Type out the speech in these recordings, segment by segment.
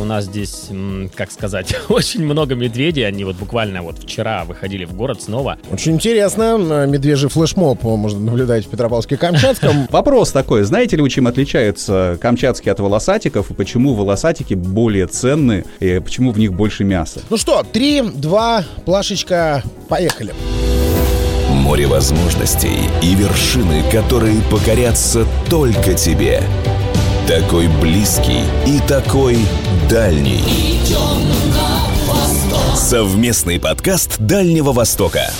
У нас здесь, как сказать, очень много медведей. Они вот буквально вот вчера выходили в город снова. Очень интересно. Э, Медвежий флешмоб можно наблюдать в Петропавловске-Камчатском. Вопрос такой, знаете ли вы, чем отличаются камчатские от волосатиков, и почему волосатики более ценны, и почему в них больше мяса? Ну что, три, два, плашечка, поехали. Море возможностей и вершины, которые покорятся только тебе. Такой близкий и такой дальний. Совместный подкаст Дальнего Востока.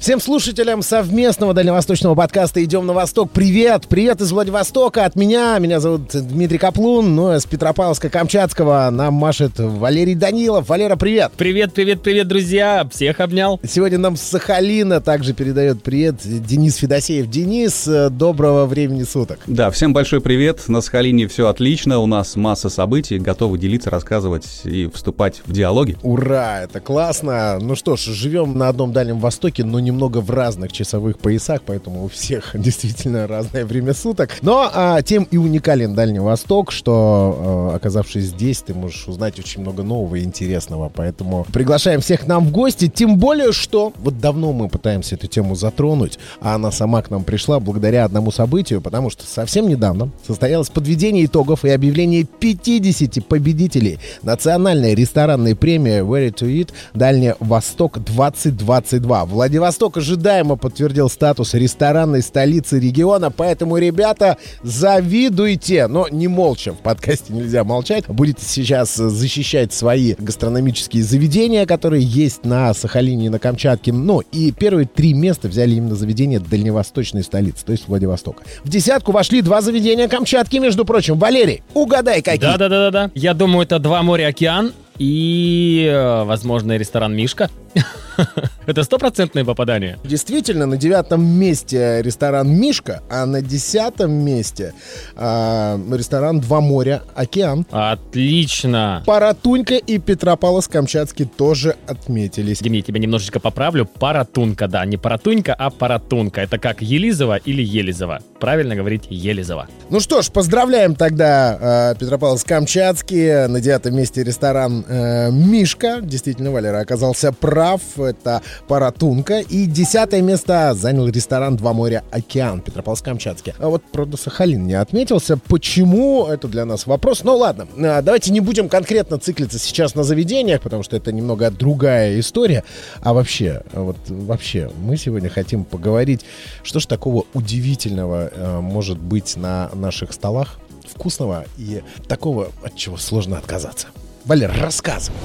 Всем слушателям совместного дальневосточного подкаста «Идем на восток» привет! Привет из Владивостока от меня. Меня зовут Дмитрий Каплун, ну, а с Петропавловска-Камчатского нам машет Валерий Данилов. Валера, привет! Привет, привет, привет, друзья! Всех обнял. Сегодня нам с Сахалина также передает привет Денис Федосеев. Денис, э, доброго времени суток. Да, всем большой привет. На Сахалине все отлично, у нас масса событий, готовы делиться, рассказывать и вступать в диалоги. Ура, это классно. Ну что ж, живем на одном Дальнем Востоке, но немного в разных часовых поясах, поэтому у всех действительно разное время суток. Но а, тем и уникален Дальний Восток, что, а, оказавшись здесь, ты можешь узнать очень много нового и интересного. Поэтому приглашаем всех нам в гости, тем более, что вот давно мы пытаемся эту тему затронуть, а она сама к нам пришла благодаря одному событию, потому что совсем недавно состоялось подведение итогов и объявление 50 победителей национальной ресторанной премии Where to Eat Дальний Восток 2022. Владивосток ожидаемо подтвердил статус ресторанной столицы региона, поэтому, ребята, завидуйте, но не молча, в подкасте нельзя молчать. Будете сейчас защищать свои гастрономические заведения, которые есть на Сахалине и на Камчатке. Ну, и первые три места взяли именно заведения дальневосточной столицы, то есть Владивостока. В десятку вошли два заведения Камчатки, между прочим. Валерий, угадай, какие? Да-да-да-да. Я думаю, это два моря океан и, э, возможно, ресторан Мишка. Это стопроцентное попадание. Действительно, на девятом месте ресторан Мишка, а на десятом месте а, ресторан Два моря Океан. Отлично. Паратунька и Петропавловск-Камчатский тоже отметились. Дим, я тебя немножечко поправлю. Паратунка, да, не паратунька, а паратунка. Это как Елизова или Елизова. Правильно говорить Елизова. Ну что ж, поздравляем тогда э, Петропавловск-Камчатский. На девятом месте ресторан э, Мишка. Действительно, Валера оказался прав. Это Паратунка. И десятое место занял ресторан Два моря Океан Петропавловск-Камчатский. А вот, правда, Сахалин не отметился. Почему? Это для нас вопрос. Ну ладно, э, давайте не будем конкретно циклиться сейчас на заведениях, потому что это немного другая история. А вообще, вот вообще, мы сегодня хотим поговорить, что ж такого удивительного э, может быть на наших столах, вкусного и такого, от чего сложно отказаться. Валер, рассказывай.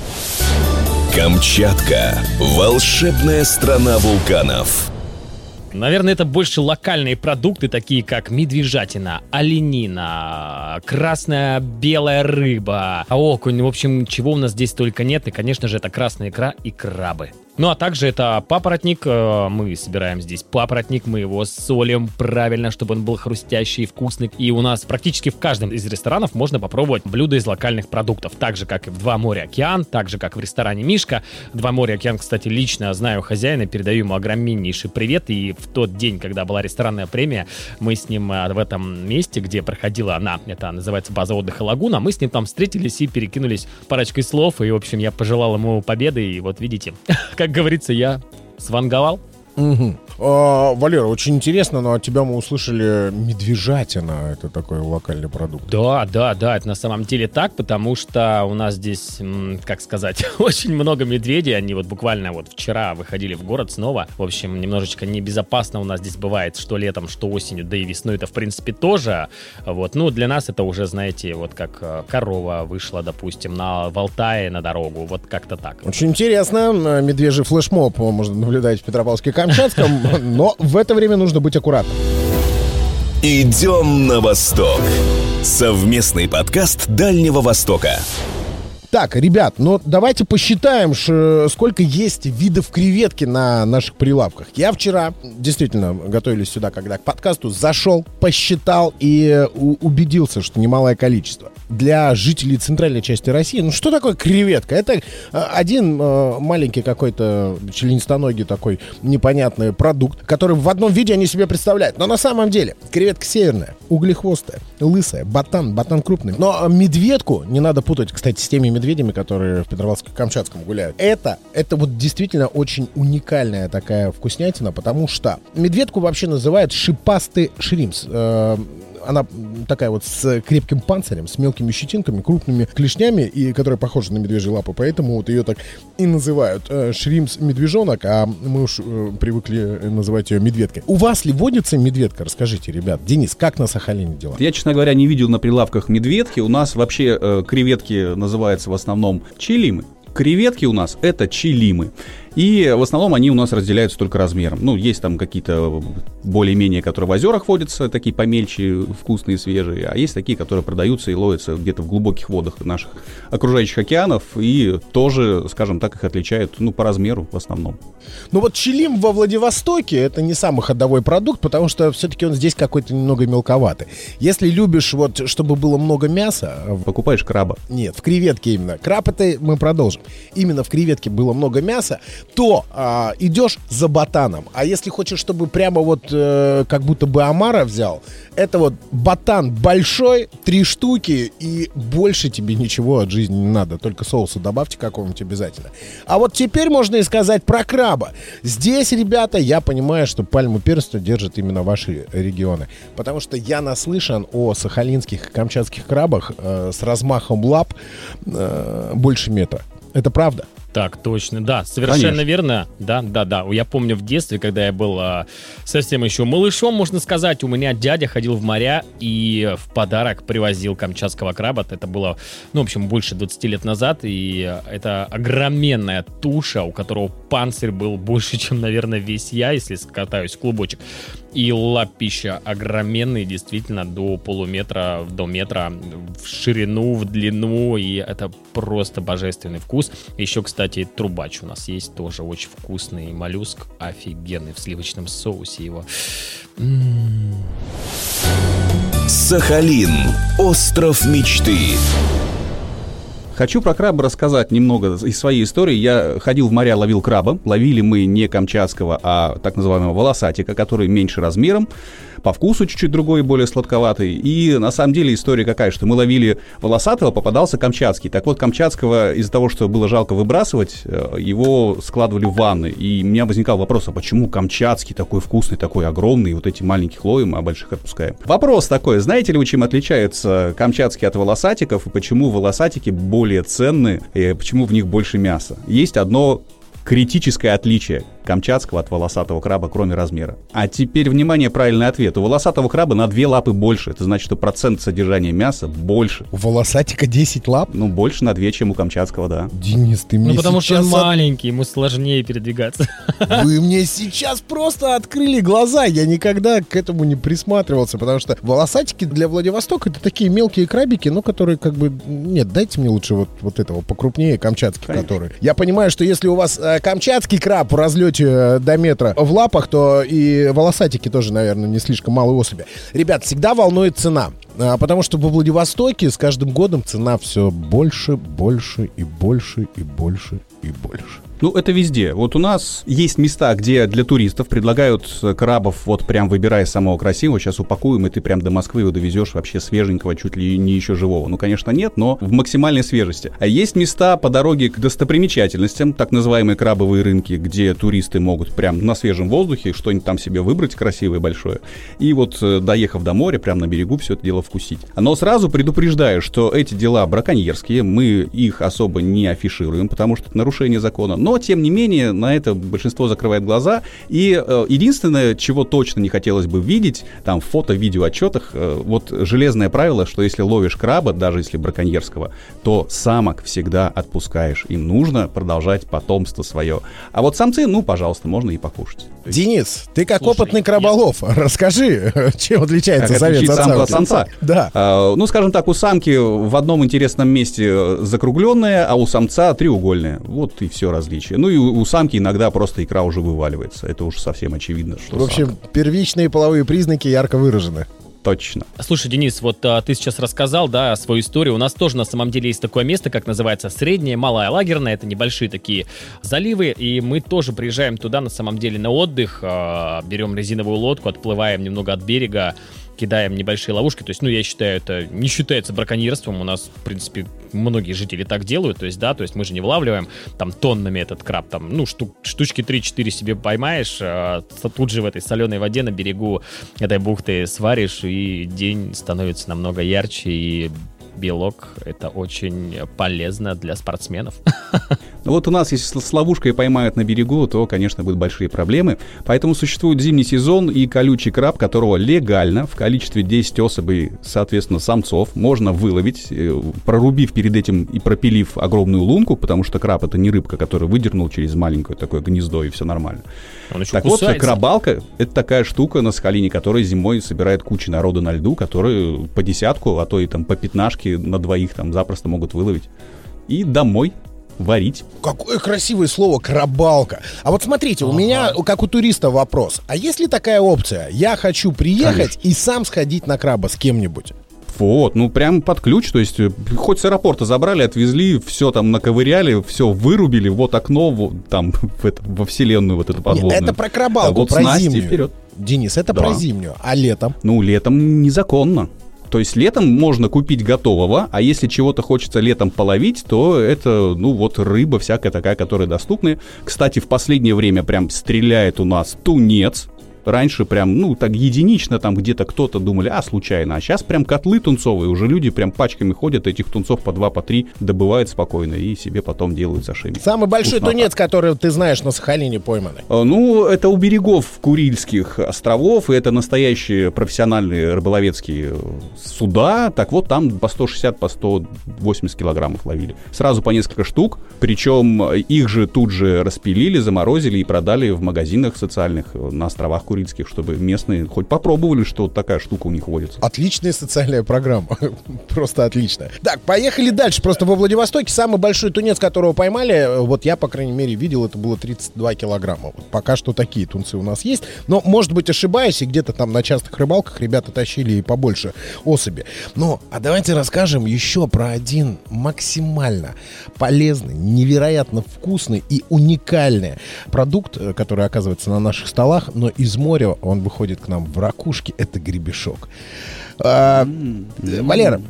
Камчатка. Волшебная страна вулканов. Наверное, это больше локальные продукты, такие как медвежатина, оленина, красная белая рыба, окунь. В общем, чего у нас здесь только нет. И, конечно же, это красная икра и крабы. Ну а также это папоротник. э, Мы собираем здесь папоротник, мы его солим правильно, чтобы он был хрустящий и вкусный. И у нас практически в каждом из ресторанов можно попробовать блюда из локальных продуктов. Так же, как и в Два моря океан, так же, как в ресторане Мишка. Два моря океан, кстати, лично знаю хозяина, передаю ему огромнейший привет. И в тот день, когда была ресторанная премия, мы с ним э, в этом месте, где проходила она, это называется база отдыха Лагуна, мы с ним там встретились и перекинулись парочкой слов. И, в общем, я пожелал ему победы. И вот видите, как говорится, я сванговал. Мгм. А, Валера, очень интересно, но от тебя мы услышали медвежатина. Это такой локальный продукт. Да, да, да, это на самом деле так, потому что у нас здесь, как сказать, очень много медведей. Они вот буквально вот вчера выходили в город снова. В общем, немножечко небезопасно у нас здесь бывает, что летом, что осенью, да и весной это в принципе тоже. Вот, ну для нас это уже, знаете, вот как э, корова вышла, допустим, на в Алтае на дорогу, вот как-то так. Очень интересно. Медвежий флешмоб можно наблюдать в Петропавловске-Камчатском, но в это время нужно быть аккуратным. Идем на восток. Совместный подкаст Дальнего Востока. Так, ребят, ну давайте посчитаем, сколько есть видов креветки на наших прилавках. Я вчера, действительно, готовились сюда, когда к подкасту, зашел, посчитал и э, убедился, что немалое количество. Для жителей центральной части России, ну что такое креветка? Это э, один э, маленький какой-то членистоногий такой непонятный продукт, который в одном виде они себе представляют. Но на самом деле креветка северная, углехвостая, лысая, батан, батан крупный. Но медведку не надо путать, кстати, с теми медведями, которые в Петропавловске-Камчатском гуляют. Это, это вот действительно очень уникальная такая вкуснятина, потому что медведку вообще называют шипастый шримс. Э, она такая вот с крепким панцирем, с мелкими щетинками, крупными клешнями, и которая похожа на медвежьи лапы, поэтому вот ее так и называют э, шримс медвежонок, а мы уж э, привыкли называть ее медведкой. У вас ли водится медведка? Расскажите, ребят. Денис, как на Сахалине дела? Я, честно говоря, не видел на прилавках медведки. У нас вообще э, креветки называются в основном чилимы. Креветки у нас это чилимы. И в основном они у нас разделяются только размером. Ну, есть там какие-то более-менее, которые в озерах водятся, такие помельче, вкусные, свежие. А есть такие, которые продаются и ловятся где-то в глубоких водах наших окружающих океанов. И тоже, скажем так, их отличают, ну, по размеру в основном. Ну вот чилим во Владивостоке это не самый ходовой продукт, потому что все-таки он здесь какой-то немного мелковатый. Если любишь вот, чтобы было много мяса... Покупаешь краба. Нет, в креветке именно. Краб это мы продолжим. Именно в креветке было много мяса, то а, идешь за ботаном. А если хочешь, чтобы прямо вот э, как будто бы омара взял, это вот ботан большой, три штуки, и больше тебе ничего от жизни не надо. Только соуса добавьте какого-нибудь обязательно. А вот теперь можно и сказать про краба. Здесь, ребята, я понимаю, что пальму перста держат именно ваши регионы. Потому что я наслышан о сахалинских и камчатских крабах э, с размахом лап э, больше метра. Это правда? Так, точно, да, совершенно Конечно. верно. Да, да, да. Я помню в детстве, когда я был а, совсем еще малышом, можно сказать, у меня дядя ходил в моря и в подарок привозил камчатского краба. Это было, ну, в общем, больше 20 лет назад. И это огроменная туша, у которого панцирь был больше, чем, наверное, весь я, если скатаюсь в клубочек. И лапища огроменный, действительно, до полуметра, до метра в ширину, в длину. И это просто божественный вкус. Еще, кстати, трубач у нас есть тоже очень вкусный моллюск. Офигенный в сливочном соусе его. М-м-м. Сахалин. Остров мечты. Хочу про краба рассказать немного из своей истории. Я ходил в моря, ловил краба. Ловили мы не камчатского, а так называемого волосатика, который меньше размером по вкусу чуть-чуть другой, более сладковатый. И на самом деле история какая, что мы ловили волосатого, попадался камчатский. Так вот, камчатского из-за того, что было жалко выбрасывать, э, его складывали в ванны. И у меня возникал вопрос, а почему камчатский такой вкусный, такой огромный, вот эти маленьких ловим, а больших отпускаем? Вопрос такой, знаете ли вы, чем отличаются камчатские от волосатиков, и почему волосатики более ценны, и почему в них больше мяса? Есть одно критическое отличие камчатского от волосатого краба, кроме размера. А теперь, внимание, правильный ответ. У волосатого краба на две лапы больше. Это значит, что процент содержания мяса больше. У волосатика 10 лап? Ну, больше на две, чем у камчатского, да. Денис, ты мне Ну, потому что он маленький, ему сложнее передвигаться. Вы мне сейчас просто открыли глаза. Я никогда к этому не присматривался, потому что волосатики для Владивостока это такие мелкие крабики, ну, которые как бы... Нет, дайте мне лучше вот, вот этого покрупнее, камчатский, Конечно. который. Я понимаю, что если у вас э, камчатский краб в разлете э, до метра в лапах, то и волосатики тоже, наверное, не слишком малые особи. Ребят, всегда волнует цена. А, Потому что во Владивостоке с каждым годом цена все больше, больше и больше и больше и больше. Ну, это везде. Вот у нас есть места, где для туристов предлагают э, крабов, вот прям выбирая самого красивого, сейчас упакуем, и ты прям до Москвы его довезешь вообще свеженького, чуть ли не еще живого. Ну, конечно, нет, но в максимальной свежести. А есть места по дороге к достопримечательностям, так называемые крабовые рынки, где туристы могут прям на свежем воздухе что-нибудь там себе выбрать красивое, большое. И вот, э, доехав до моря, прям на берегу все это дело вкусить. Но сразу предупреждаю, что эти дела браконьерские, мы их особо не афишируем, потому что это нарушение закона. Но, тем не менее, на это большинство закрывает глаза. И э, единственное, чего точно не хотелось бы видеть, там, в фото-видео отчетах, э, вот железное правило, что если ловишь краба, даже если браконьерского, то самок всегда отпускаешь. Им нужно продолжать потомство свое. А вот самцы, ну, пожалуйста, можно и покушать. Денис, ты как Слушай, опытный краболов, расскажи, чем отличается Как самец от самца? Да. А, ну, скажем так, у самки в одном интересном месте закругленная, а у самца треугольная. Вот и все различие. Ну и у, у самки иногда просто икра уже вываливается. Это уж совсем очевидно, что В общем, самка. первичные половые признаки ярко выражены. Точно. Слушай, Денис, вот а, ты сейчас рассказал, да, свою историю. У нас тоже на самом деле есть такое место, как называется Средняя Малая Лагерная. Это небольшие такие заливы, и мы тоже приезжаем туда на самом деле на отдых, а, берем резиновую лодку, отплываем немного от берега, кидаем небольшие ловушки. То есть, ну, я считаю, это не считается браконьерством. У нас, в принципе, многие жители так делают. То есть, да, то есть мы же не вылавливаем там тоннами этот краб. Там, ну, штук, штучки 3-4 себе поймаешь, а тут же в этой соленой воде на берегу этой бухты сваришь, и день становится намного ярче, и белок это очень полезно для спортсменов. Ну вот у нас, если с ловушкой поймают на берегу, то, конечно, будут большие проблемы. Поэтому существует зимний сезон и колючий краб, которого легально в количестве 10 особей, соответственно, самцов, можно выловить, э, прорубив перед этим и пропилив огромную лунку, потому что краб это не рыбка, который выдернул через маленькое такое гнездо и все нормально. Он еще Так кусается. вот, крабалка — это такая штука на Сахалине, которая зимой собирает кучу народа на льду, которые по десятку, а то и там по пятнашке на двоих там запросто могут выловить. И домой варить. Какое красивое слово «крабалка». А вот смотрите, у меня, как у туриста, вопрос. А есть ли такая опция? Я хочу приехать и сам сходить на краба с кем-нибудь. Вот, ну прям под ключ, то есть э, хоть с аэропорта забрали, отвезли, все там наковыряли, все вырубили, вот окно вот, там в это- во вселенную вот эту Нет, подводную. это про А крабалку, вот про зимнюю. вперед. Денис, это Да. про зимнюю. А летом? Ну, летом незаконно. То есть летом можно купить готового, а если чего-то хочется летом половить, то это, ну, вот рыба всякая такая, которая доступна. Кстати, в последнее время прям стреляет у нас тунец. Раньше прям, ну, так единично там где-то кто-то думали, а, случайно. А сейчас прям котлы тунцовые, уже люди прям пачками ходят, этих тунцов по два, по три добывают спокойно и себе потом делают сашими. Самый большой Вкуснота. тунец, который ты знаешь на Сахалине пойманный. А, Ну, это у берегов Курильских островов, и это настоящие профессиональные рыболовецкие э, суда. Так вот, там по 160, по 180 килограммов ловили. Сразу по несколько штук, причем э, их же тут же распилили, заморозили и продали в магазинах социальных э, на островах Курильских, чтобы местные хоть попробовали, что вот такая штука у них водится. Отличная социальная программа. Просто отлично. Так, поехали дальше. Просто во Владивостоке самый большой тунец, которого поймали, э, вот я, по крайней мере, видел, это было 32 килограмма. Вот пока что такие тунцы у нас есть. Но, может быть, ошибаюсь, и где-то там на частых рыбалках ребята тащили и побольше особи. Но, а давайте расскажем еще про один максимально полезный, невероятно вкусный и уникальный продукт, э, который оказывается на наших столах, но из моря он выходит к нам в ракушке. Это гребешок. А, Валера,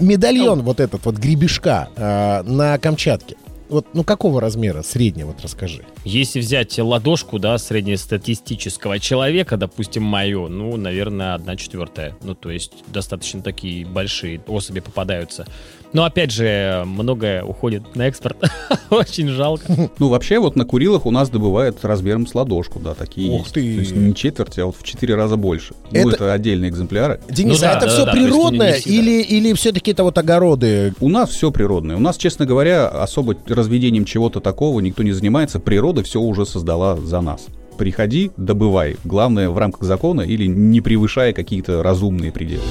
медальон вот этот вот гребешка э, на Камчатке. Вот, ну какого размера среднего, вот расскажи. Если взять ладошку, да, среднестатистического человека, допустим, мою, ну, наверное, одна четвертая. Ну, то есть достаточно такие большие особи попадаются. Но, опять же, многое уходит на экспорт. Очень жалко. Ну, вообще, вот на Курилах у нас добывают размером с ладошку, да, такие Ух есть. ты. То есть не четверть, а вот в четыре раза больше. Ну, Это- это отдельные экземпляры. Денис, Ну да, а это да, все да, природное не всегда. или, или все-таки это вот огороды? У нас все природное. У нас, честно говоря, особо разведением чего-то такого никто не занимается. Природа все уже создала за нас. Приходи, добывай. Главное, в рамках закона или не превышая какие-то разумные пределы.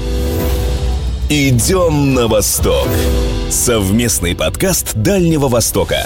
Идем на восток. Совместный подкаст Дальнего Востока.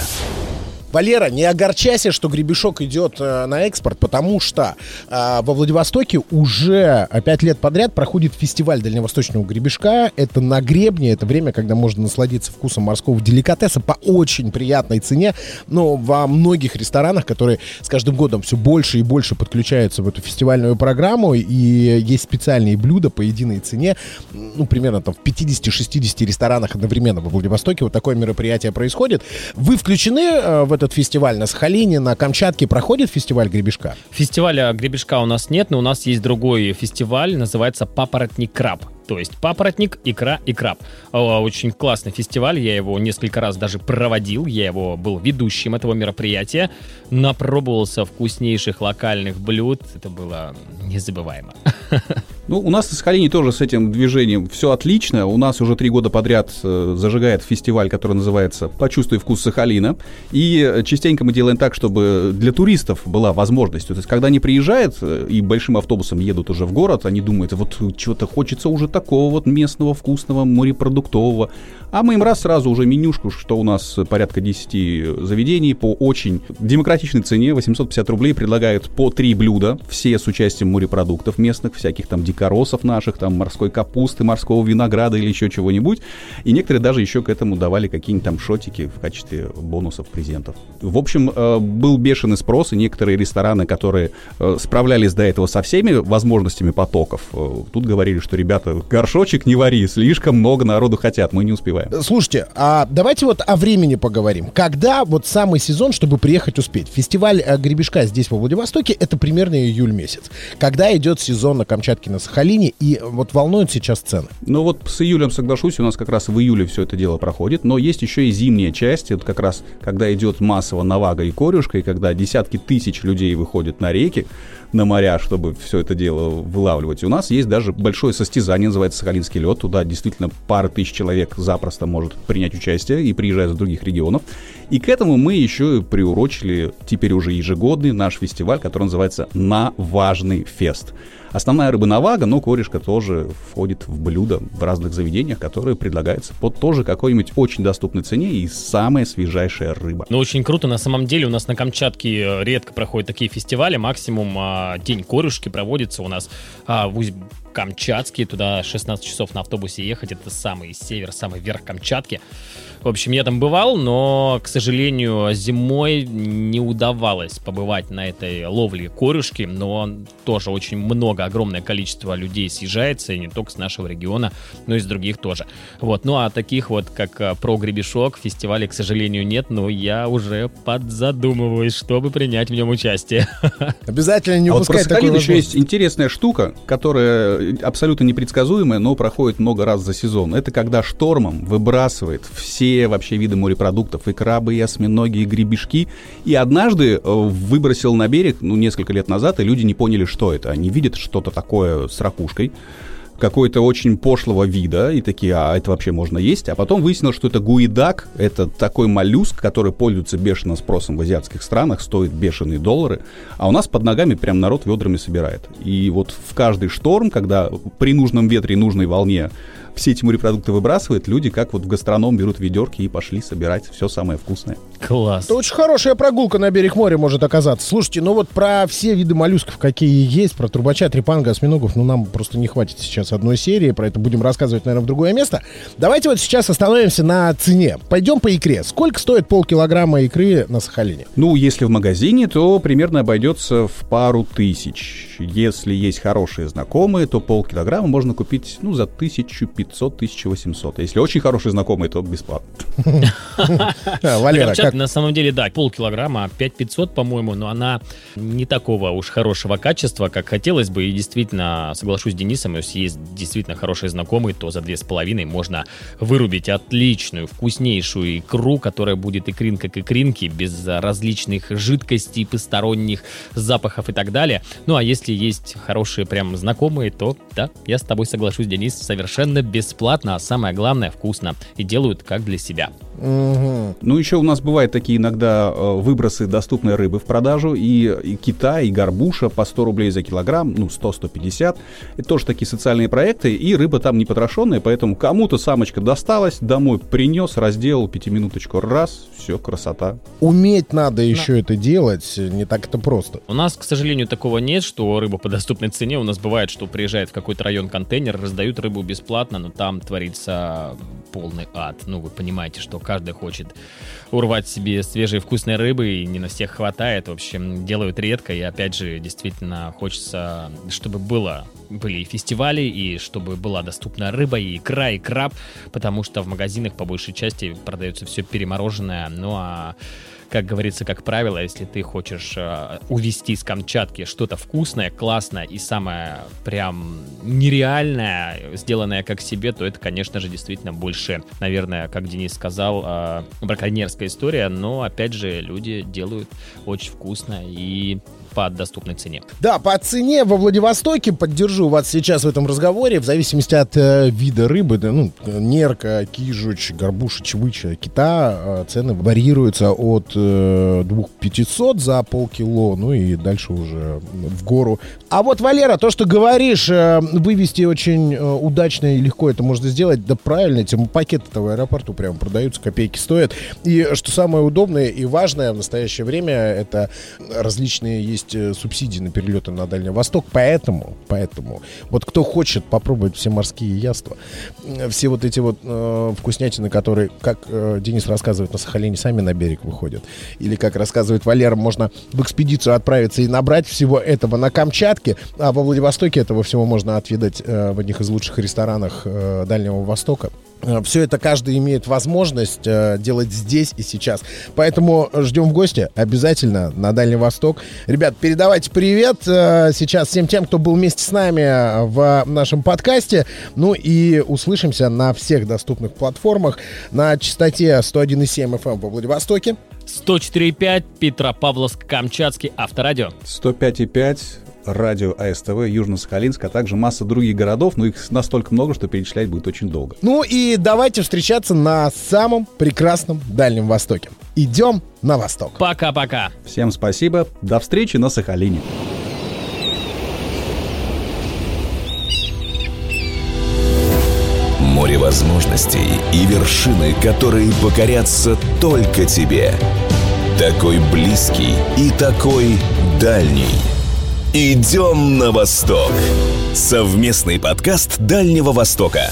Валера, не огорчайся, что гребешок идет э, на экспорт, потому что э, во Владивостоке уже э, пять лет подряд проходит фестиваль дальневосточного гребешка. Это на гребне, это время, когда можно насладиться вкусом морского деликатеса по очень приятной цене. Но во многих ресторанах, которые с каждым годом все больше и больше подключаются в эту фестивальную программу, и есть специальные блюда по единой цене, ну, примерно там в 50-60 ресторанах одновременно во Владивостоке вот такое мероприятие происходит. Вы включены э, в этот фестиваль на Сахалине, на Камчатке проходит фестиваль гребешка? Фестиваля гребешка у нас нет, но у нас есть другой фестиваль, называется «Папоротник краб». То есть папоротник, икра и краб. Очень классный фестиваль, я его несколько раз даже проводил, я его был ведущим этого мероприятия, напробовался вкуснейших локальных блюд, это было незабываемо. Ну, у нас на Сахалине тоже с этим движением все отлично. У нас уже три года подряд э, зажигает фестиваль, который называется «Почувствуй вкус Сахалина». И э, частенько мы делаем так, чтобы для туристов была возможность. То есть, когда они приезжают э, и большим автобусом едут уже в город, они думают, вот что-то хочется уже такого вот местного, вкусного, морепродуктового. А мы им раз сразу уже менюшку, что у нас порядка 10 заведений по очень демократичной цене, 850 рублей, предлагают по три блюда, все с участием морепродуктов местных, всяких там дикоросов наших, там, морской капусты, морского винограда или еще чего-нибудь. И некоторые даже еще к этому давали какие-нибудь там шотики в качестве бонусов, презентов. В общем, э, был бешеный спрос, и некоторые рестораны, которые э, справлялись до этого со всеми возможностями потоков, э, тут говорили, что, ребята, горшочек не вари, слишком много народу хотят, мы не успеваем. Слушайте, а давайте вот о времени поговорим. Когда вот самый сезон, чтобы приехать успеть? Фестиваль э, гребешка здесь, во Владивостоке, это примерно июль месяц. Когда идет сезон на Камчатке, на Сахалине, и вот волнуют сейчас цены? Ну вот с июлем соглашусь, у нас как раз в июле все это дело проходит, но есть еще и зимняя часть, это как раз когда идет массово навага и корюшка, и когда десятки тысяч людей выходят на реки, на моря, чтобы все это дело вылавливать. У нас есть даже большое состязание, называется Сахалинский лед. Туда действительно пара тысяч человек запросто может принять участие и приезжают из других регионов. И к этому мы еще приурочили теперь уже ежегодный наш фестиваль, который называется «На важный фест». Основная рыба навага, но корешка тоже входит в блюдо в разных заведениях, которые предлагаются по тоже какой-нибудь очень доступной цене и самая свежайшая рыба. Ну, очень круто. На самом деле у нас на Камчатке э, редко проходят такие фестивали. Максимум а, день корешки проводится у нас а, в Камчатский, туда 16 часов на автобусе ехать, это самый север, самый верх Камчатки. В общем, я там бывал, но, к сожалению, зимой не удавалось побывать на этой ловле корюшки, но тоже очень много, огромное количество людей съезжается, и не только с нашего региона, но и с других тоже. Вот, ну а таких вот, как э, про гребешок, фестивалей, к сожалению, нет, но я уже подзадумываюсь, чтобы принять в нем участие. Обязательно не а упускать вот такой еще есть интересная штука, которая абсолютно непредсказуемая, но проходит много раз за сезон. Это когда штормом выбрасывает все все вообще виды морепродуктов, и крабы, и осьминоги, и гребешки. И однажды э, выбросил на берег, ну, несколько лет назад, и люди не поняли, что это. Они видят что-то такое с ракушкой, какой-то очень пошлого вида, и такие, а это вообще можно есть. А потом выяснилось, что это гуидак, это такой моллюск, который пользуется бешеным спросом в азиатских странах, стоит бешеные доллары, а у нас под ногами прям народ ведрами собирает. И вот в каждый шторм, когда при нужном ветре и нужной волне все эти морепродукты выбрасывают, люди как вот в гастроном берут ведерки и пошли собирать все самое вкусное. Класс. Это очень хорошая прогулка на берег моря может оказаться. Слушайте, ну вот про все виды моллюсков, какие есть, про трубача, трепанга, осьминогов, ну нам просто не хватит сейчас одной серии, про это будем рассказывать, наверное, в другое место. Давайте вот сейчас остановимся на цене. Пойдем по икре. Сколько стоит полкилограмма икры на Сахалине? Ну, если в магазине, то примерно обойдется в пару тысяч. Если есть хорошие знакомые, то полкилограмма можно купить, ну, за 1500-1800. Если очень хорошие знакомые, то бесплатно. Валера, как? На самом деле, да, полкилограмма, 5500, по-моему, но она не такого уж хорошего качества, как хотелось бы. И действительно, соглашусь с Денисом, если есть действительно хорошие знакомые, то за две с половиной можно вырубить отличную, вкуснейшую икру, которая будет икринка к икринке, без различных жидкостей, посторонних запахов и так далее. Ну, а если есть хорошие прям знакомые, то да, я с тобой соглашусь, Денис, совершенно бесплатно, а самое главное, вкусно. И делают как для себя. Угу. Ну, еще у нас бывают такие иногда э, выбросы доступной рыбы в продажу. И, и кита, и горбуша по 100 рублей за килограмм, ну, 100-150. Это тоже такие социальные проекты. И рыба там не потрошенная, поэтому кому-то самочка досталась, домой принес, разделал пятиминуточку, раз, все, красота. Уметь надо еще да. это делать, не так это просто. У нас, к сожалению, такого нет, что рыба по доступной цене. У нас бывает, что приезжает в какой-то район контейнер, раздают рыбу бесплатно, но там творится полный ад. Ну, вы понимаете, что каждый хочет урвать себе свежей вкусной рыбы, и не на всех хватает. В общем, делают редко, и опять же, действительно хочется, чтобы было были и фестивали, и чтобы была доступна рыба, и икра, и краб, потому что в магазинах по большей части продается все перемороженное, ну а как говорится, как правило, если ты хочешь э, увезти с Камчатки что-то вкусное, классное и самое прям нереальное, сделанное как себе, то это, конечно же, действительно больше, наверное, как Денис сказал, э, браконьерская история, но, опять же, люди делают очень вкусно и по доступной цене. Да, по цене во Владивостоке поддержу вас сейчас в этом разговоре, в зависимости от э, вида рыбы, да, ну, нерка, кижуч, горбуша, чевыча, кита, э, цены варьируются от э, 2500 за полкило, ну и дальше уже в гору. А вот, Валера, то, что говоришь, э, вывести очень э, удачно и легко это можно сделать, да правильно, эти пакеты в аэропорту прям продаются, копейки стоят. И что самое удобное и важное в настоящее время, это различные есть э, субсидии на перелеты на Дальний Восток, поэтому, поэтому, вот кто хочет попробовать все морские яства, э, все вот эти вот э, вкуснятины, которые, как э, Денис рассказывает, на Сахалине сами на берег выходят, или как рассказывает Валера, можно в экспедицию отправиться и набрать всего этого на Камчатке, а во Владивостоке этого всего можно отведать э, в одних из лучших ресторанах э, Дальнего Востока. Э, Все это каждый имеет возможность э, делать здесь и сейчас. Поэтому ждем в гости обязательно на Дальний Восток. Ребят, передавайте привет э, сейчас всем тем, кто был вместе с нами в нашем подкасте. Ну и услышимся на всех доступных платформах на частоте 101,7 FM во Владивостоке. 104,5 Петропавловск, Камчатский, Авторадио. 105,5 радио АСТВ Южно-Сахалинск, а также масса других городов, но их настолько много, что перечислять будет очень долго. Ну и давайте встречаться на самом прекрасном Дальнем Востоке. Идем на восток. Пока-пока. Всем спасибо, до встречи на Сахалине. Море возможностей и вершины, которые покорятся только тебе. Такой близкий и такой дальний. Идем на восток. Совместный подкаст Дальнего Востока.